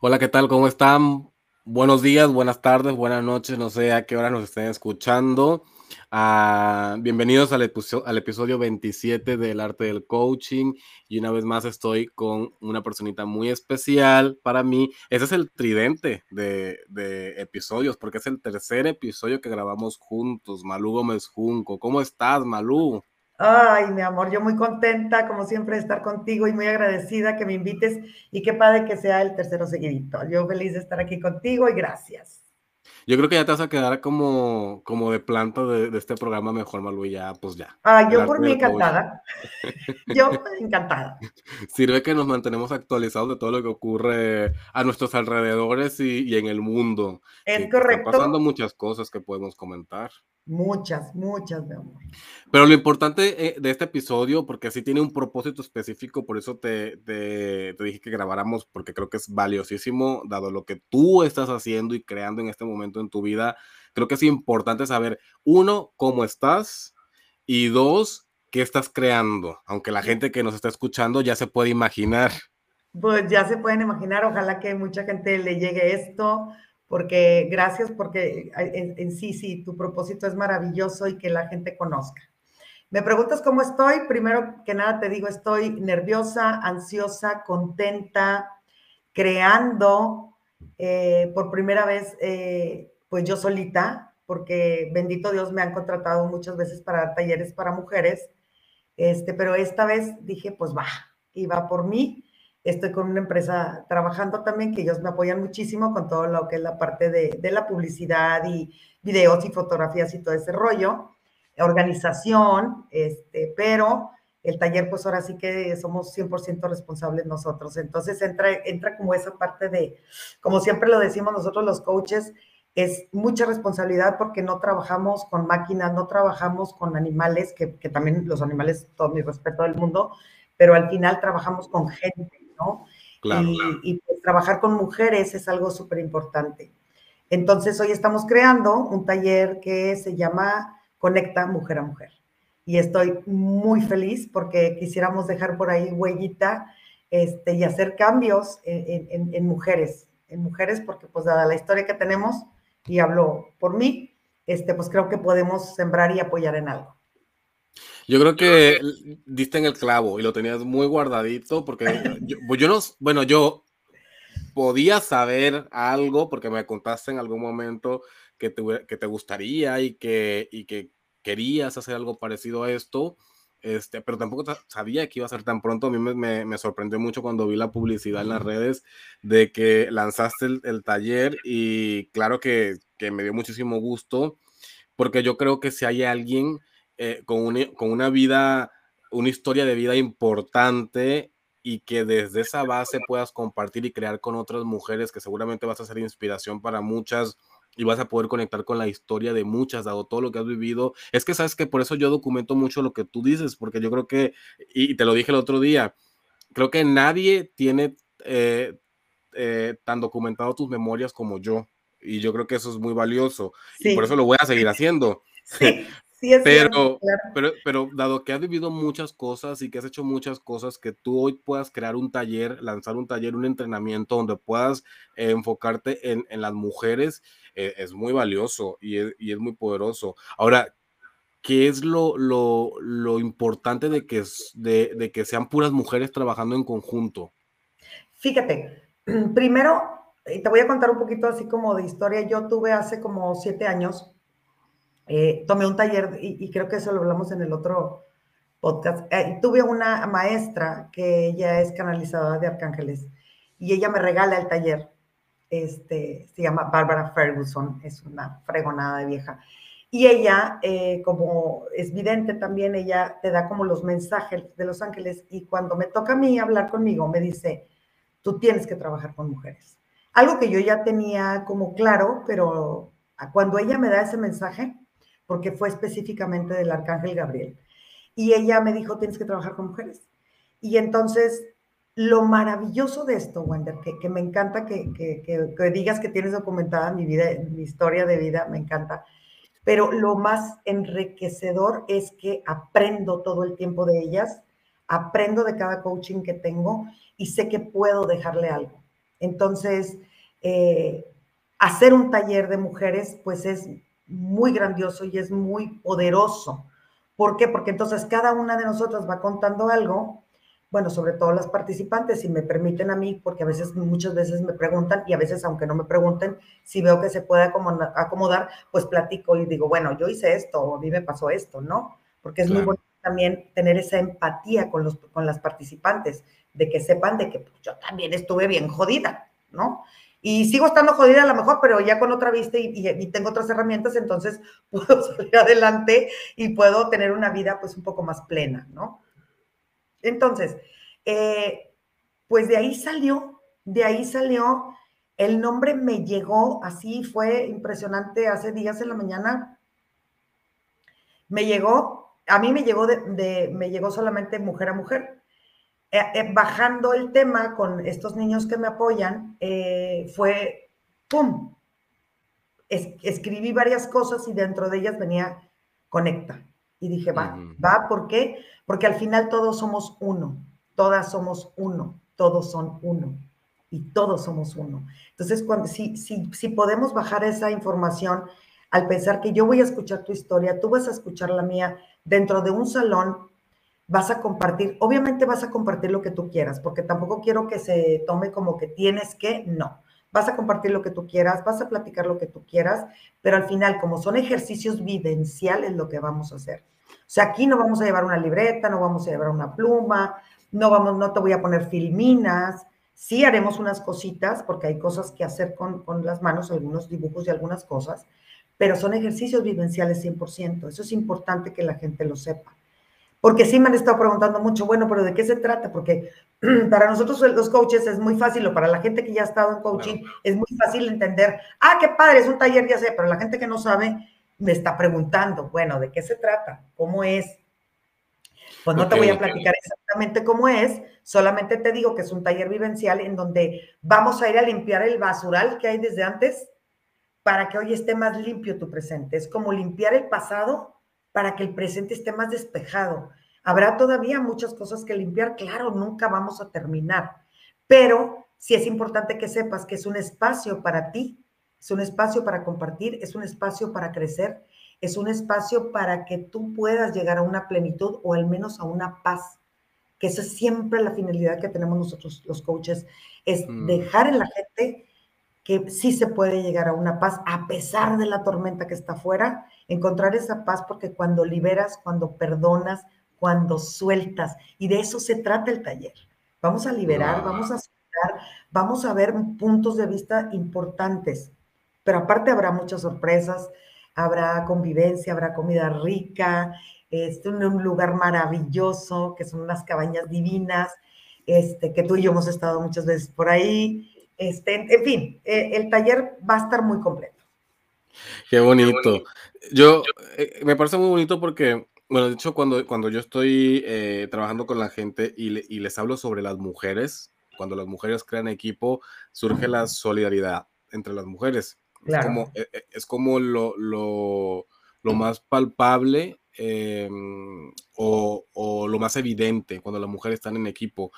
Hola, ¿qué tal? ¿Cómo están? Buenos días, buenas tardes, buenas noches, no sé a qué hora nos estén escuchando. Uh, bienvenidos al, episodio, al episodio 27 del arte del coaching y una vez más estoy con una personita muy especial para mí. Ese es el tridente de, de episodios porque es el tercer episodio que grabamos juntos. Malú Gómez Junco. ¿Cómo estás, Malú? Ay, mi amor, yo muy contenta, como siempre, de estar contigo y muy agradecida que me invites y qué padre que sea el tercero seguidito. Yo feliz de estar aquí contigo y gracias. Yo creo que ya te vas a quedar como, como de planta de, este programa mejor, Malu, y ya, pues ya. Ah, yo por mí encantada. yo encantada. Sirve que nos mantenemos actualizados de todo lo que ocurre a nuestros alrededores y, en el mundo. Es correcto. Están pasando muchas cosas que podemos comentar. Muchas, muchas, mi amor. Pero lo importante eh, de este episodio, porque así tiene un propósito específico, por eso te, te, dije que grabáramos, porque creo que es valiosísimo, dado lo que tú estás haciendo y creando en este momento en tu vida. Creo que es importante saber, uno, cómo estás y dos, qué estás creando, aunque la gente que nos está escuchando ya se puede imaginar. Pues ya se pueden imaginar, ojalá que mucha gente le llegue esto porque gracias porque en, sí, sí, tu propósito es maravilloso y que la gente conozca. Me preguntas cómo estoy. Primero que nada te digo, estoy nerviosa, ansiosa, contenta, creando eh, por primera vez, eh, pues yo solita, porque bendito Dios me han contratado muchas veces para talleres para mujeres, este, pero esta vez dije, pues va, y va por mí Estoy con una empresa trabajando también, que ellos me apoyan muchísimo con todo lo que es la parte de, la publicidad y videos y fotografías y todo ese rollo, organización, este, pero el taller, pues ahora sí que somos 100% responsables nosotros. Entonces entra, entra como esa parte de, como siempre lo decimos nosotros los coaches, es mucha responsabilidad porque no trabajamos con máquinas, no trabajamos con animales, que, que también los animales, todo mi respeto del mundo, pero al final trabajamos con gente. ¿No? y, pues, trabajar con mujeres es algo súper importante. Entonces, hoy estamos creando un taller que se llama Conecta Mujer a Mujer. Y estoy muy feliz porque quisiéramos dejar por ahí huellita este, y hacer cambios en, mujeres, en mujeres, porque pues dada la historia que tenemos, y hablo por mí, este, pues creo que podemos sembrar y apoyar en algo. Yo creo que diste en el clavo y lo tenías muy guardadito porque yo, yo no, bueno, yo podía saber algo porque me contaste en algún momento que te, que te gustaría y que, y que querías hacer algo parecido a esto, este, pero tampoco sabía que iba a ser tan pronto. A mí me, me, sorprendió mucho cuando vi la publicidad en las redes de que lanzaste el, el taller y claro que, que, me dio muchísimo gusto porque yo creo que si hay alguien eh, con, una, con una vida, una historia de vida importante y que desde esa base puedas compartir y crear con otras mujeres que seguramente vas a ser inspiración para muchas y vas a poder conectar con la historia de muchas, dado todo lo que has vivido. Es que sabes que por eso yo documento mucho lo que tú dices, porque yo creo que, y te lo dije el otro día, creo que nadie tiene eh, eh, tan documentado tus memorias como yo. Y yo creo que eso es muy valioso. Y por eso lo voy a seguir haciendo. Sí, pero, pero, pero dado que has vivido muchas cosas y que has hecho muchas cosas, que tú hoy puedas crear un taller, lanzar un taller, un entrenamiento donde puedas eh, enfocarte en, en, las mujeres, eh, es muy valioso y es, y es, muy poderoso. Ahora, ¿qué es lo, lo, lo importante de que, de, de que sean puras mujeres trabajando en conjunto? Fíjate, primero, te voy a contar un poquito así como de historia. Yo tuve hace como siete años eh, tomé un taller y, creo que eso lo hablamos en el otro podcast. Eh, tuve una maestra que ella es canalizadora de arcángeles y ella me regala el taller. Este, se llama Bárbara Ferguson, es una fregonada de vieja. Y ella, eh, como es vidente también, ella te da como los mensajes de los ángeles y cuando me toca a mí hablar conmigo, me dice, tú tienes que trabajar con mujeres. Algo que yo ya tenía como claro, pero cuando ella me da ese mensaje, porque fue específicamente del arcángel Gabriel. Y ella me dijo, tienes que trabajar con mujeres. Y entonces, lo maravilloso de esto, Wender, que, me encanta que, que, digas que tienes documentada mi vida, mi historia de vida, me encanta. Pero lo más enriquecedor es que aprendo todo el tiempo de ellas, aprendo de cada coaching que tengo y sé que puedo dejarle algo. Entonces, eh, hacer un taller de mujeres, pues es muy grandioso y es muy poderoso. ¿Por qué? Porque entonces cada una de nosotras va contando algo, bueno, sobre todo las participantes, si me permiten a mí, porque a veces, muchas veces me preguntan y a veces, aunque no me pregunten, si veo que se puede acomodar, pues platico y digo, bueno, yo hice esto o a mí me pasó esto, ¿no? Porque es muy bueno también tener esa empatía con, los, con las participantes, de que sepan de que pues, yo también estuve bien jodida, ¿no? Y sigo estando jodida a lo mejor, pero ya con otra vista y, tengo otras herramientas, entonces puedo salir adelante y puedo tener una vida pues un poco más plena, ¿no? Entonces, eh, pues de ahí salió, de ahí salió, el nombre me llegó así, fue impresionante, hace días en la mañana, me llegó, a mí me llegó de me llegó solamente mujer a mujer, eh, eh, bajando el tema con estos niños que me apoyan, eh, fue, ¡pum! escribí varias cosas y dentro de ellas venía conecta. Y dije, va, va, ¿por qué? Porque al final todos somos uno, todas somos uno, todos son uno y todos somos uno. Entonces, cuando, si, si, si podemos bajar esa información al pensar que yo voy a escuchar tu historia, tú vas a escuchar la mía dentro de un salón vas a compartir, obviamente vas a compartir lo que tú quieras, porque tampoco quiero que se tome como que tienes que, no. Vas a compartir lo que tú quieras, vas a platicar lo que tú quieras, pero al final, como son ejercicios vivenciales lo que vamos a hacer. O sea, aquí no vamos a llevar una libreta, no vamos a llevar una pluma, no vamos, no te voy a poner filminas, sí haremos unas cositas, porque hay cosas que hacer con, con las manos, algunos dibujos y algunas cosas, pero son ejercicios vivenciales 100%. Eso es importante que la gente lo sepa. Porque sí me han estado preguntando mucho, bueno, pero ¿de qué se trata? Porque para nosotros los coaches es muy fácil, o para la gente que ya ha estado en coaching, es muy fácil entender, ah, qué padre, es un taller, ya sé, pero la gente que no sabe me está preguntando, bueno, ¿de qué se trata? ¿Cómo es? Pues no te voy a platicar exactamente cómo es, solamente te digo que es un taller vivencial en donde vamos a ir a limpiar el basural que hay desde antes para que hoy esté más limpio tu presente. Es como limpiar el pasado para que el presente esté más despejado. Habrá todavía muchas cosas que limpiar, claro, nunca vamos a terminar, pero sí es importante que sepas que es un espacio para ti, es un espacio para compartir, es un espacio para crecer, es un espacio para que tú puedas llegar a una plenitud o al menos a una paz, que esa es siempre la finalidad que tenemos nosotros los coaches, es mm. dejar en la gente que sí se puede llegar a una paz a pesar de la tormenta que está afuera encontrar esa paz porque cuando liberas, cuando perdonas, cuando sueltas, y de eso se trata el taller. Vamos a liberar, vamos a soltar, vamos a ver puntos de vista importantes, pero aparte habrá muchas sorpresas, habrá convivencia, habrá comida rica, este, un lugar maravilloso, que son unas cabañas divinas, este, que tú y yo hemos estado muchas veces por ahí. Este, en fin, eh, el taller va a estar muy completo. Qué bonito. Yo, eh, me parece muy bonito porque, bueno, de hecho, cuando, cuando yo estoy eh, trabajando con la gente y, les hablo sobre las mujeres, cuando las mujeres crean equipo, surge la solidaridad entre las mujeres. Es como, eh, es como lo, lo, lo más palpable em, o, o, lo más evidente cuando las mujeres están en equipo.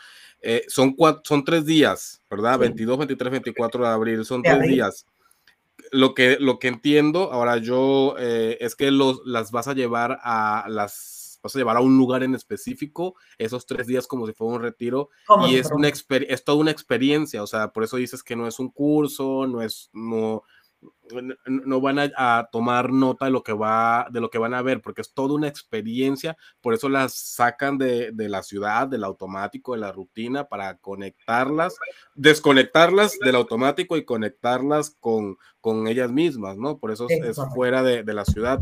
Son, son tres días, ¿verdad? 22, 23, 24 de abril, son tres días. Lo que, lo que entiendo ahora yo eh, es que los, las vas a llevar a las vas a llevar a un lugar en específico esos tres días como si fuera un retiro y es una es toda una experiencia o sea por eso dices que no es un curso no es no no van a, tomar nota de lo que va de lo que van a ver porque es toda una experiencia por eso las sacan de, de, la ciudad del automático de la rutina para conectarlas desconectarlas del automático y conectarlas con, con ellas mismas no por eso es, fuera de, de, la ciudad.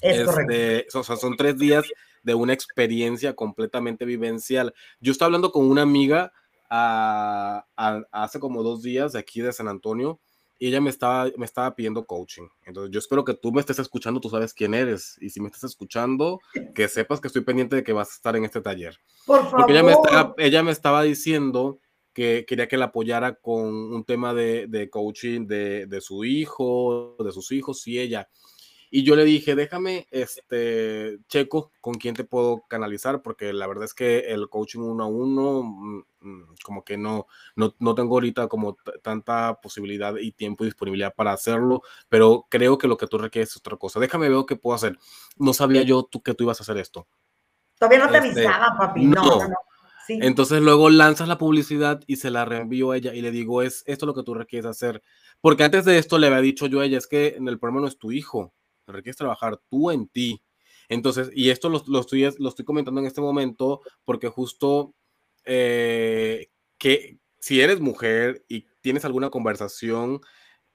Es este, o sea, son tres días de una experiencia completamente vivencial. Yo estaba hablando con una amiga a, a, hace como dos días de aquí de San Antonio y ella me estaba, me estaba pidiendo coaching. Entonces, yo espero que tú me estés escuchando, tú sabes quién eres. Y si me estás escuchando, que sepas que estoy pendiente de que vas a estar en este taller. Por favor. Porque ella me, estaba, ella me estaba diciendo que quería que la apoyara con un tema de, de coaching de, de, su hijo, de sus hijos y ella. Y yo le dije, déjame, este, checo con quién te puedo canalizar, porque la verdad es que el coaching uno a uno, mm, mm, como que no, no, no tengo ahorita como tanta posibilidad y tiempo y disponibilidad para hacerlo, pero creo que lo que tú requieres es otra cosa. Déjame ver qué puedo hacer. No sabía yo tú, que tú ibas a hacer esto. Todavía no te este, avisaba, papi. No, no, no. Entonces luego lanzas la publicidad y se la reenvío a ella y le digo, es esto lo que tú requieres hacer. Porque antes de esto le había dicho yo a ella, es que el problema no es tu hijo, requieres trabajar tú en ti. Entonces, y esto lo, lo, estoy, lo comentando en este momento porque justo eh, que si eres mujer y tienes alguna conversación,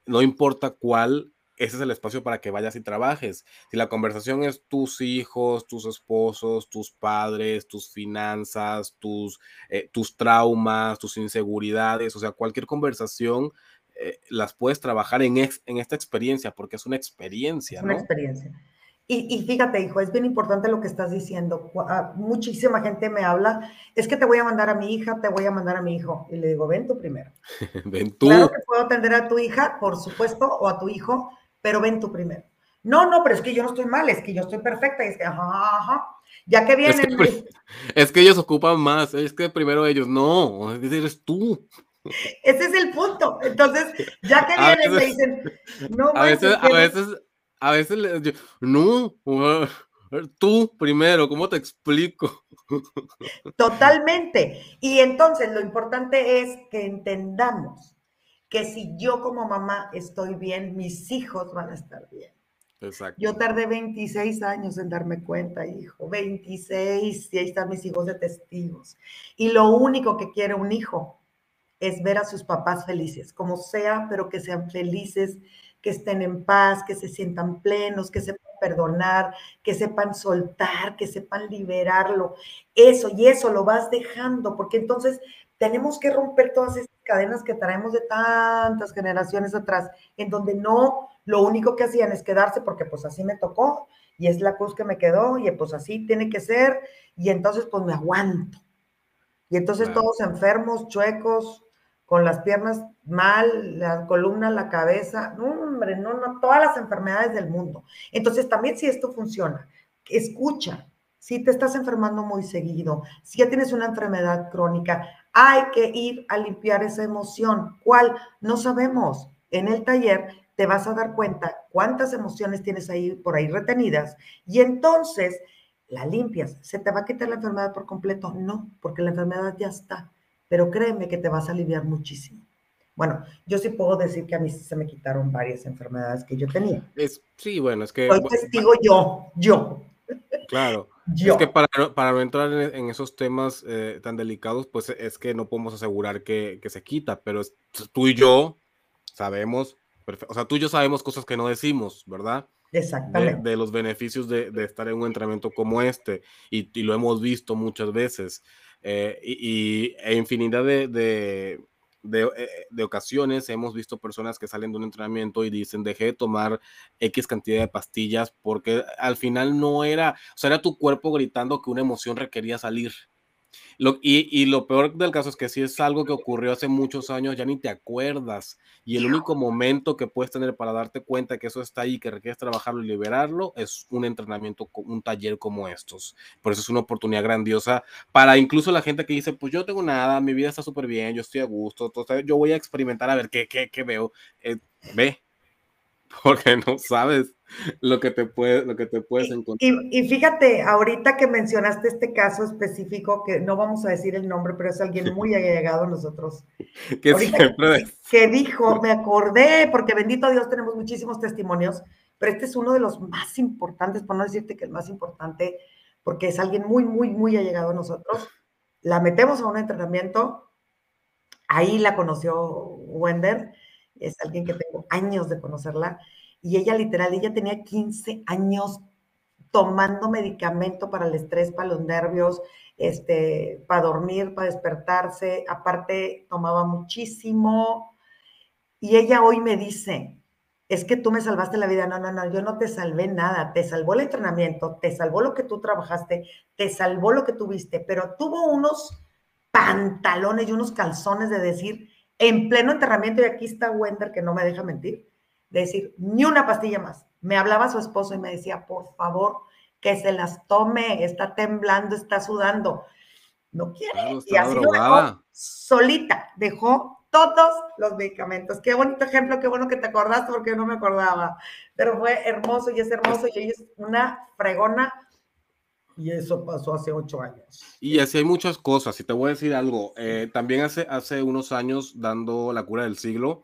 no importa cuál, ese es el espacio para que vayas y trabajes. Si la conversación es tus hijos, tus esposos, tus padres, tus finanzas, tus, eh, tus traumas, tus inseguridades, o sea, cualquier conversación eh, las puedes trabajar en, en esta experiencia, porque es una experiencia. Es una experiencia. Y, fíjate, hijo, es bien importante lo que estás diciendo. Ah, muchísima gente me habla, es que te voy a mandar a mi hija, te voy a mandar a mi hijo. Y le digo, ven tú primero. ven tú. Claro que puedo atender a tu hija, por supuesto, o a tu hijo, pero ven tú primero. No, no, pero es que yo no estoy mal, es que yo estoy perfecta. Y es que, ajá, ajá. Ya que vienen. Es que, es que ellos ocupan más, es que primero ellos, no, eres tú. Ese es el punto. Entonces, ya que vienen, me dicen, no, a veces, a veces, a veces, no, tú primero, ¿cómo te explico? Totalmente. Y entonces lo importante es que entendamos que si yo como mamá estoy bien, mis hijos van a estar bien. Exacto. Yo tardé 26 años en darme cuenta, hijo, 26, y ahí están mis hijos de testigos. Y lo único que quiere un hijo es ver a sus papás felices, como sea, pero que sean felices, que estén en paz, que se sientan plenos, que sepan perdonar, que sepan soltar, que sepan liberarlo. Eso y eso lo vas dejando, porque entonces tenemos que romper todas esas cadenas que traemos de tantas generaciones atrás, en donde no, lo único que hacían es quedarse porque pues así me tocó y es la cruz que me quedó y pues así tiene que ser y entonces pues me aguanto. Y entonces todos enfermos, chuecos, con las piernas mal, la columna, la cabeza, no, hombre, no, no, todas las enfermedades del mundo. Entonces, también si esto funciona, escucha, si te estás enfermando muy seguido, si ya tienes una enfermedad crónica, hay que ir a limpiar esa emoción. ¿Cuál? No sabemos. En el taller te vas a dar cuenta cuántas emociones tienes ahí por ahí retenidas y entonces la limpias. ¿Se te va a quitar la enfermedad por completo? No, porque la enfermedad ya está pero créeme que te vas a aliviar muchísimo. Bueno, yo sí puedo decir que a mí se me quitaron varias enfermedades que yo tenía. Es, sí, bueno, es que... Hoy testigo yo, yo. Claro. Yo. Es que para, para no entrar en, esos temas eh, tan delicados, pues es que no podemos asegurar que, que se quita, pero tú y yo sabemos, o sea, tú y yo sabemos cosas que no decimos, ¿verdad? Exactamente. De, los beneficios de, de, estar en un entrenamiento como este, y, y, lo hemos visto muchas veces. Eh, y, e infinidad de, de, eh, de, ocasiones hemos visto personas que salen de un entrenamiento y dicen, dejé de tomar X cantidad de pastillas porque al final no era, o sea, era tu cuerpo gritando que una emoción requería salir y, lo peor del caso es que si es algo que ocurrió hace muchos años, ya ni te acuerdas. Y el único momento que puedes tener para darte cuenta que eso está ahí, que requieres trabajarlo y liberarlo, es un entrenamiento, un taller como estos. Por eso es una oportunidad grandiosa para incluso la gente que dice, pues yo tengo nada, mi vida está súper bien, yo estoy a gusto, entonces yo voy a experimentar a ver qué, qué, qué veo. Eh, ve, porque no sabes lo que te, puede, lo que te puedes encontrar. Y, fíjate, ahorita que mencionaste este caso específico, que no vamos a decir el nombre, pero es alguien muy allegado a nosotros. que siempre... Que, dijo, me acordé, porque bendito Dios tenemos muchísimos testimonios, pero este es uno de los más importantes, por no decirte que el más importante, porque es alguien muy, muy, muy allegado a nosotros. La metemos a un entrenamiento, ahí la conoció Wender, es alguien que tengo años de conocerla, y ella literal, ella tenía 15 años tomando medicamento para el estrés, para los nervios, este, para dormir, para despertarse, aparte tomaba muchísimo, y ella hoy me dice, es que tú me salvaste la vida. No, no, no, yo no te salvé nada. Te salvó el entrenamiento, te salvó lo que tú trabajaste, te salvó lo que tuviste, pero tuvo unos pantalones y unos calzones de decir, en pleno entrenamiento, y aquí está Wender que no me deja mentir, de decir, ni una pastilla más, Me hablaba su esposo y me decía, por favor, que se las tome, está temblando, está sudando. No quiere. y así lo dejó solita, dejó todos los medicamentos. Qué bonito ejemplo, qué bueno que te acordaste porque yo no me acordaba. Pero fue hermoso y es hermoso y ella es una fregona. Y eso pasó hace ocho años. Y así hay muchas cosas. Y te voy a decir algo. Eh, también hace, hace unos años, dando la cura del siglo,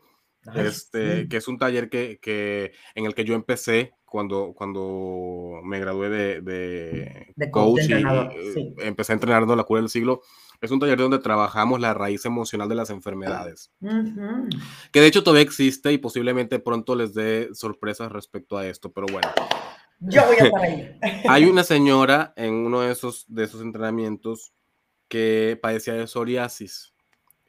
este, que es un taller que, que, en el que yo empecé cuando, cuando me gradué de, de, coach y eh, empecé entrenando la cura del siglo. Es un taller donde trabajamos la raíz emocional de las enfermedades. Que de hecho todavía existe y posiblemente pronto les dé sorpresas respecto a esto, pero bueno. Yo voy a estar. Hay una señora en uno de esos, de esos entrenamientos que padecía de psoriasis.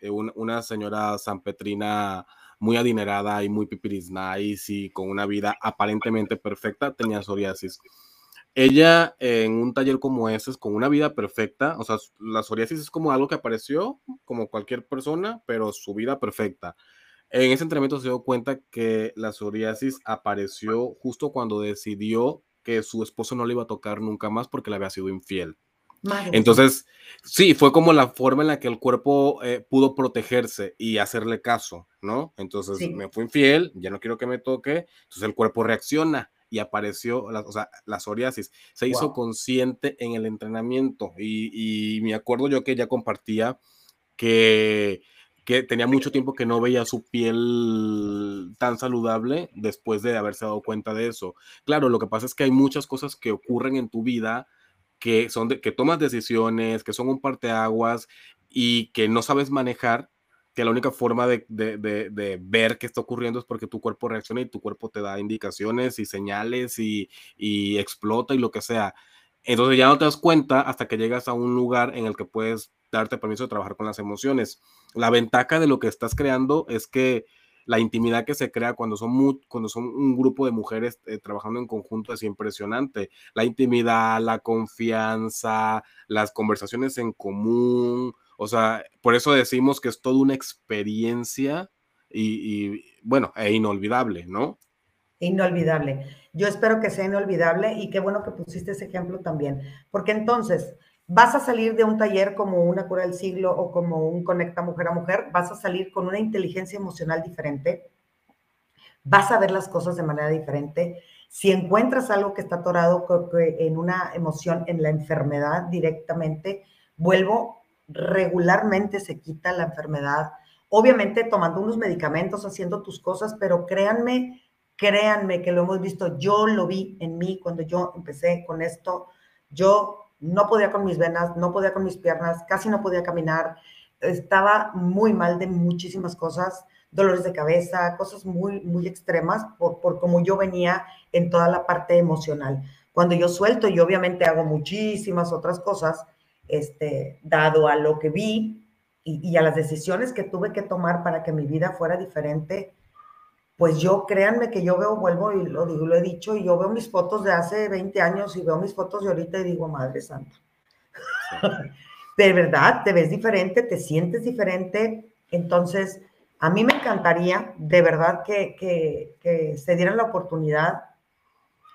Eh, una señora sanpetrina muy adinerada y muy pipiris nice y con una vida aparentemente perfecta, tenía psoriasis. Ella en un taller como ese, con una vida perfecta, o sea, la psoriasis es como algo que apareció como cualquier persona, pero su vida perfecta. En ese entrenamiento se dio cuenta que la psoriasis apareció justo cuando decidió que su esposo no le iba a tocar nunca más porque le había sido infiel. Entonces, sí, fue como la forma en la que el cuerpo eh, pudo protegerse y hacerle caso, ¿no? Entonces, me fui infiel, ya no quiero que me toque, entonces el cuerpo reacciona y apareció, la, o sea, la psoriasis. Se hizo consciente en el entrenamiento y, me acuerdo yo que ella compartía que, que tenía mucho tiempo que no veía su piel tan saludable después de haberse dado cuenta de eso. Claro, lo que pasa es que hay muchas cosas que ocurren en tu vida que, son de, que tomas decisiones, que son un parteaguas y que no sabes manejar, que la única forma de, de, ver qué está ocurriendo es porque tu cuerpo reacciona y tu cuerpo te da indicaciones y señales y, y explota y lo que sea. Entonces ya no te das cuenta hasta que llegas a un lugar en el que puedes darte permiso de trabajar con las emociones. La ventaja de lo que estás creando es que la intimidad que se crea cuando son, cuando son un grupo de mujeres eh, trabajando en conjunto es impresionante. La intimidad, la confianza, las conversaciones en común, o sea, por eso decimos que es toda una experiencia y, bueno, e inolvidable, ¿no? Inolvidable. Yo espero que sea inolvidable y qué bueno que pusiste ese ejemplo también, porque entonces vas a salir de un taller como una cura del siglo o como un conecta mujer a mujer, vas a salir con una inteligencia emocional diferente, vas a ver las cosas de manera diferente. Si encuentras algo que está atorado en una emoción, en la enfermedad directamente, vuelvo, regularmente se quita la enfermedad. Obviamente tomando unos medicamentos, haciendo tus cosas, pero créanme, créanme que lo hemos visto, yo lo vi en mí cuando yo empecé con esto, yo no podía con mis venas, no podía con mis piernas, casi no podía caminar, estaba muy mal de muchísimas cosas, dolores de cabeza, cosas muy, muy extremas por, por como yo venía en toda la parte emocional. Cuando yo suelto y obviamente hago muchísimas otras cosas, este, dado a lo que vi y a las decisiones que tuve que tomar para que mi vida fuera diferente, pues yo créanme que yo veo, vuelvo y lo digo, lo he dicho, y yo veo mis fotos de hace 20 años y veo mis fotos de ahorita y digo, Madre Santa. de verdad, te ves diferente, te sientes diferente. Entonces, a mí me encantaría, de verdad, que, que, que se dieran la oportunidad.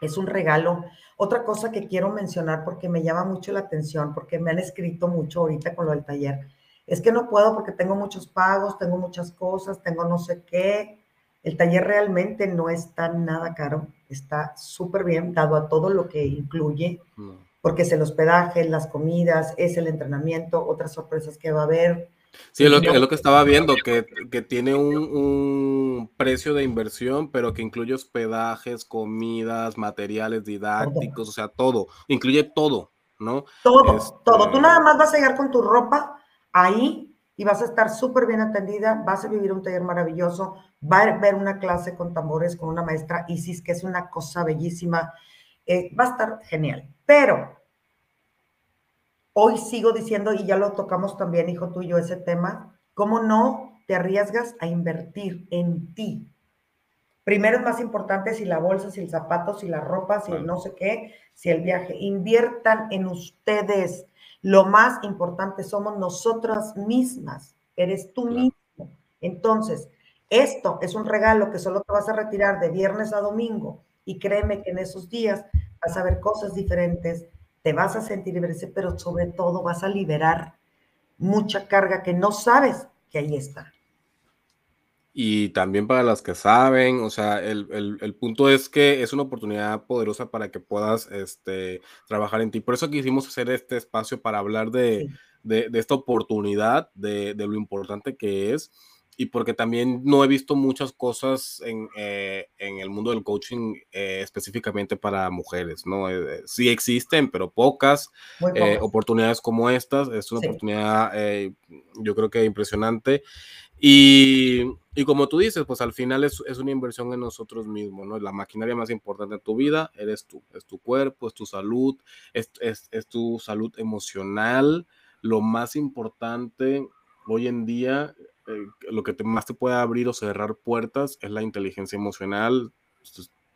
Es un regalo. Otra cosa que quiero mencionar porque me llama mucho la atención, porque me han escrito mucho ahorita con lo del taller, es que no puedo porque tengo muchos pagos, tengo muchas cosas, tengo no sé qué, el taller realmente no está nada caro, está súper bien dado a todo lo que incluye, porque es el hospedaje, las comidas, es el entrenamiento, otras sorpresas que va a haber. Sí, es lo, que, es lo que estaba viendo, que, que tiene un, precio de inversión, pero que incluye hospedajes, comidas, materiales didácticos, o sea, todo, incluye todo, ¿no? Todo, todo. Tú este nada más vas a llegar con tu ropa ahí y vas a estar súper bien atendida, vas a vivir un taller maravilloso, va a ver una clase con tambores con una maestra Isis, que es una cosa bellísima, eh, va a estar genial. Pero hoy sigo diciendo, y ya lo tocamos también, hijo tuyo, ese tema, ¿cómo no te arriesgas a invertir en ti? Primero es más importante si la bolsa, si el zapato, si la ropa, si el no sé qué, si el viaje. Inviertan en ustedes lo más importante somos nosotras mismas, eres tú mismo. Entonces, esto es un regalo que solo te vas a retirar de viernes a domingo Y créeme que en esos días vas a ver cosas diferentes, te vas a sentir libre, pero sobre todo vas a liberar mucha carga que no sabes que ahí está y también para las que saben, o sea, el, el, punto es que es una oportunidad poderosa para que puedas este, trabajar en ti. Por eso quisimos hacer este espacio para hablar de, de, esta oportunidad, de, de, lo importante que es y porque también no he visto muchas cosas en, eh, en el mundo del coaching eh, específicamente para mujeres, ¿no? Eh, sí existen, pero pocas, oportunidades como estas, es una oportunidad yo creo que impresionante y, y, como tú dices, pues al final es, es, una inversión en nosotros mismos, ¿no? La maquinaria más importante de tu vida eres tú, es tu cuerpo, es tu salud, es, es, es tu salud emocional. Lo más importante hoy en día eh, lo que más te puede abrir o cerrar puertas es la inteligencia emocional,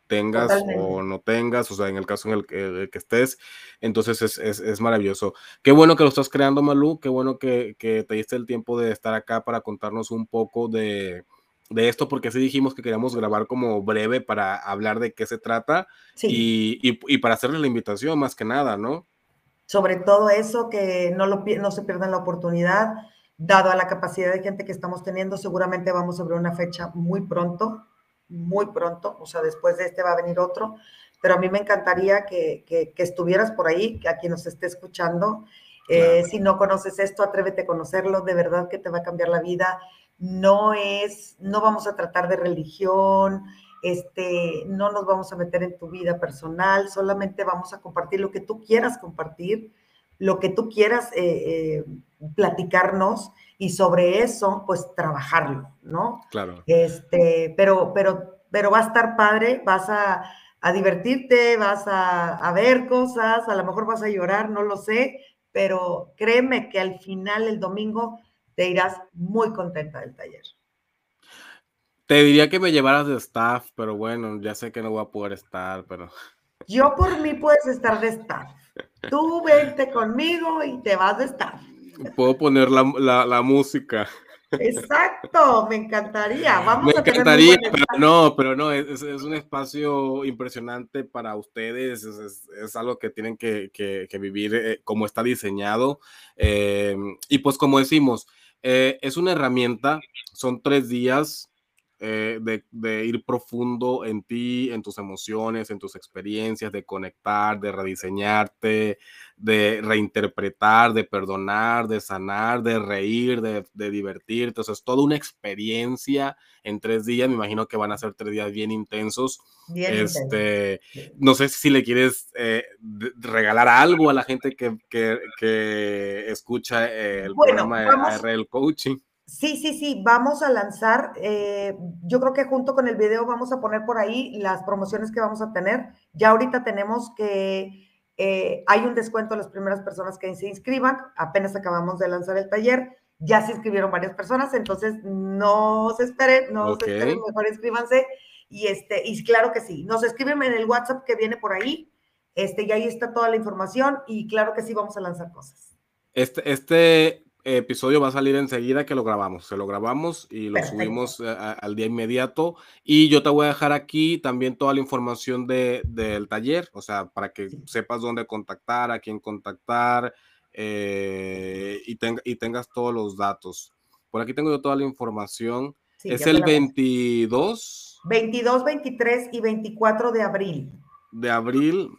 tengas o no tengas, o sea, en el caso en el que, estés, entonces es, es, es, maravilloso. Qué bueno que lo estás creando, Malú, qué bueno que, que, te diste el tiempo de estar acá para contarnos un poco de, de esto, porque así dijimos que queríamos grabar como breve para hablar de qué se trata y, y, y, para hacerle la invitación más que nada, ¿no? Sobre todo eso, que no, lo, no se pierdan la oportunidad dado a la capacidad de gente que estamos teniendo, seguramente vamos a ver una fecha muy pronto, muy pronto, o sea, después de este va a venir otro, pero a mí me encantaría que, que, estuvieras por ahí, que a quien nos esté escuchando. Eh, si no conoces esto, atrévete a conocerlo, de verdad que te va a cambiar la vida. No es, no vamos a tratar de religión, este, no nos vamos a meter en tu vida personal, solamente vamos a compartir lo que tú quieras compartir lo que tú quieras eh, eh, platicarnos y sobre eso, pues trabajarlo, ¿no? Claro. Este, pero, pero, pero va a estar padre, vas a, divertirte, vas a, ver cosas, a lo mejor vas a llorar, no lo sé, pero créeme que al final, el domingo, te irás muy contenta del taller. Te diría que me llevaras de staff, pero bueno, ya sé que no voy a poder estar, pero... Yo por mí puedes estar de staff. Tú vente conmigo y te vas a estar. Puedo poner la, música. Exacto, me encantaría. Vamos me encantaría, pero no, pero no, es, un espacio impresionante para ustedes, es, algo que tienen que, vivir eh, como está diseñado. Eh, y pues como decimos, eh, es una herramienta, son tres días, eh, de, ir profundo en ti, en tus emociones, en tus experiencias, de conectar, de rediseñarte, de reinterpretar, de perdonar, de sanar, de reír, de, divertirte. Entonces, es toda una experiencia en tres días. Me imagino que van a ser tres días bien intensos. este, No sé si le quieres eh, regalar algo a la gente que, que, escucha el programa de ARL Coaching. Sí, sí, sí, vamos a lanzar, eh, yo creo que junto con el video vamos a poner por ahí las promociones que vamos a tener. Ya ahorita tenemos que eh, hay un descuento a las primeras personas que se inscriban, apenas acabamos de lanzar el taller, ya se inscribieron varias personas, entonces no se esperen, no se esperen, mejor inscríbanse. Y, este, y claro que sí, nos escriben en el WhatsApp que viene por ahí, este, y ahí está toda la información, y claro que sí vamos a lanzar cosas. Este, este episodio va a salir enseguida que lo grabamos. Se lo grabamos y lo subimos eh, al día inmediato. Y yo te voy a dejar aquí también toda la información de, del taller, o sea, para que sepas dónde contactar, a quién contactar eh, y, y tengas todos los datos. Por aquí tengo yo toda la información. es el 22. 22, 23 y 24 de abril. De abril.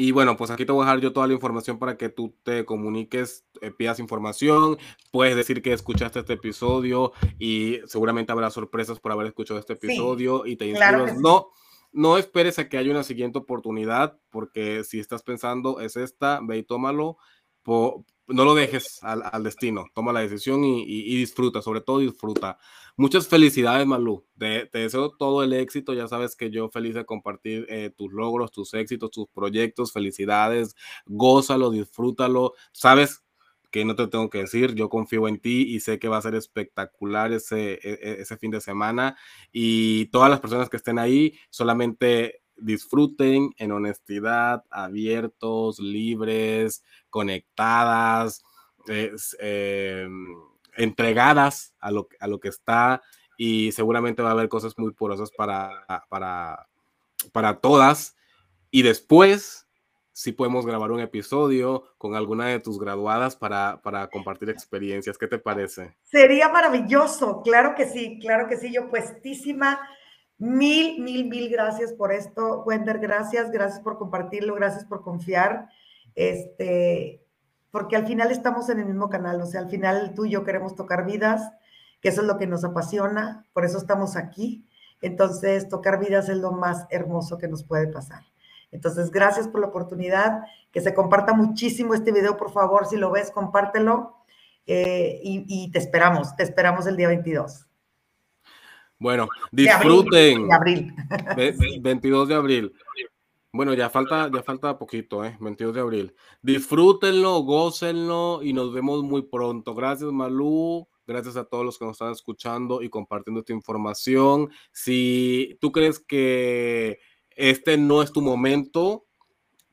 Y bueno, pues aquí te voy a dejar yo toda la información para que tú te comuniques, eh, pidas información, puedes decir que escuchaste este episodio y seguramente habrá sorpresas por haber escuchado este episodio y te inscribas. No, no esperes a que haya una siguiente oportunidad, porque si estás pensando es esta, ve y tómalo. No lo dejes al, destino, toma la decisión y, disfruta, sobre todo disfruta. Muchas felicidades, Malú. Te, deseo todo el éxito. Ya sabes que yo feliz de compartir eh, tus logros, tus éxitos, tus proyectos. Felicidades. Gózalo, disfrútalo. Sabes que no te tengo que decir, yo confío en ti y sé que va a ser espectacular ese, e, e, ese fin de semana. Y todas las personas que estén ahí, solamente disfruten en honestidad, abiertos, libres, conectadas. Eh, entregadas a lo, a lo que está y seguramente va a haber cosas muy porosas para, para, para todas. Y después, si podemos grabar un episodio con alguna de tus graduadas para, para compartir experiencias. ¿Qué te parece? Sería maravilloso, claro que sí, claro que sí, yo puestísima. Mil, mil, mil gracias por esto, Wender, gracias, gracias por compartirlo, gracias por confiar, este, porque al final estamos en el mismo canal, o sea, al final tú y yo queremos tocar vidas, que eso es lo que nos apasiona, por eso estamos aquí. Entonces, tocar vidas es lo más hermoso que nos puede pasar. Entonces, gracias por la oportunidad, que se comparta muchísimo este video, por favor, si lo ves, compártelo eh, y, te esperamos, te esperamos el día 22. Bueno, disfruten. De abril. 22 de abril. Bueno, ya falta, ya falta poquito, ¿eh? 22 de abril. Disfrútenlo, gócenlo y nos vemos muy pronto. Gracias, Malú. Gracias a todos los que nos están escuchando y compartiendo esta información. Si tú crees que este no es tu momento,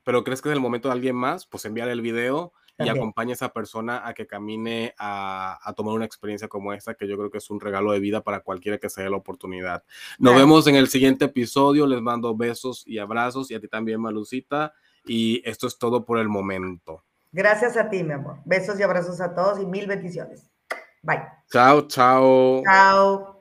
pero crees que es el momento de alguien más, pues enviar el video y acompaña a esa persona a que camine a, tomar una experiencia como esta, que yo creo que es un regalo de vida para cualquiera que se dé la oportunidad. Nos vemos en el siguiente episodio. Les mando besos y abrazos y a ti también, Malucita. Y esto es todo por el momento. Gracias a ti, mi amor. Besos y abrazos a todos y mil bendiciones. Bye. Chao, chao. Chao.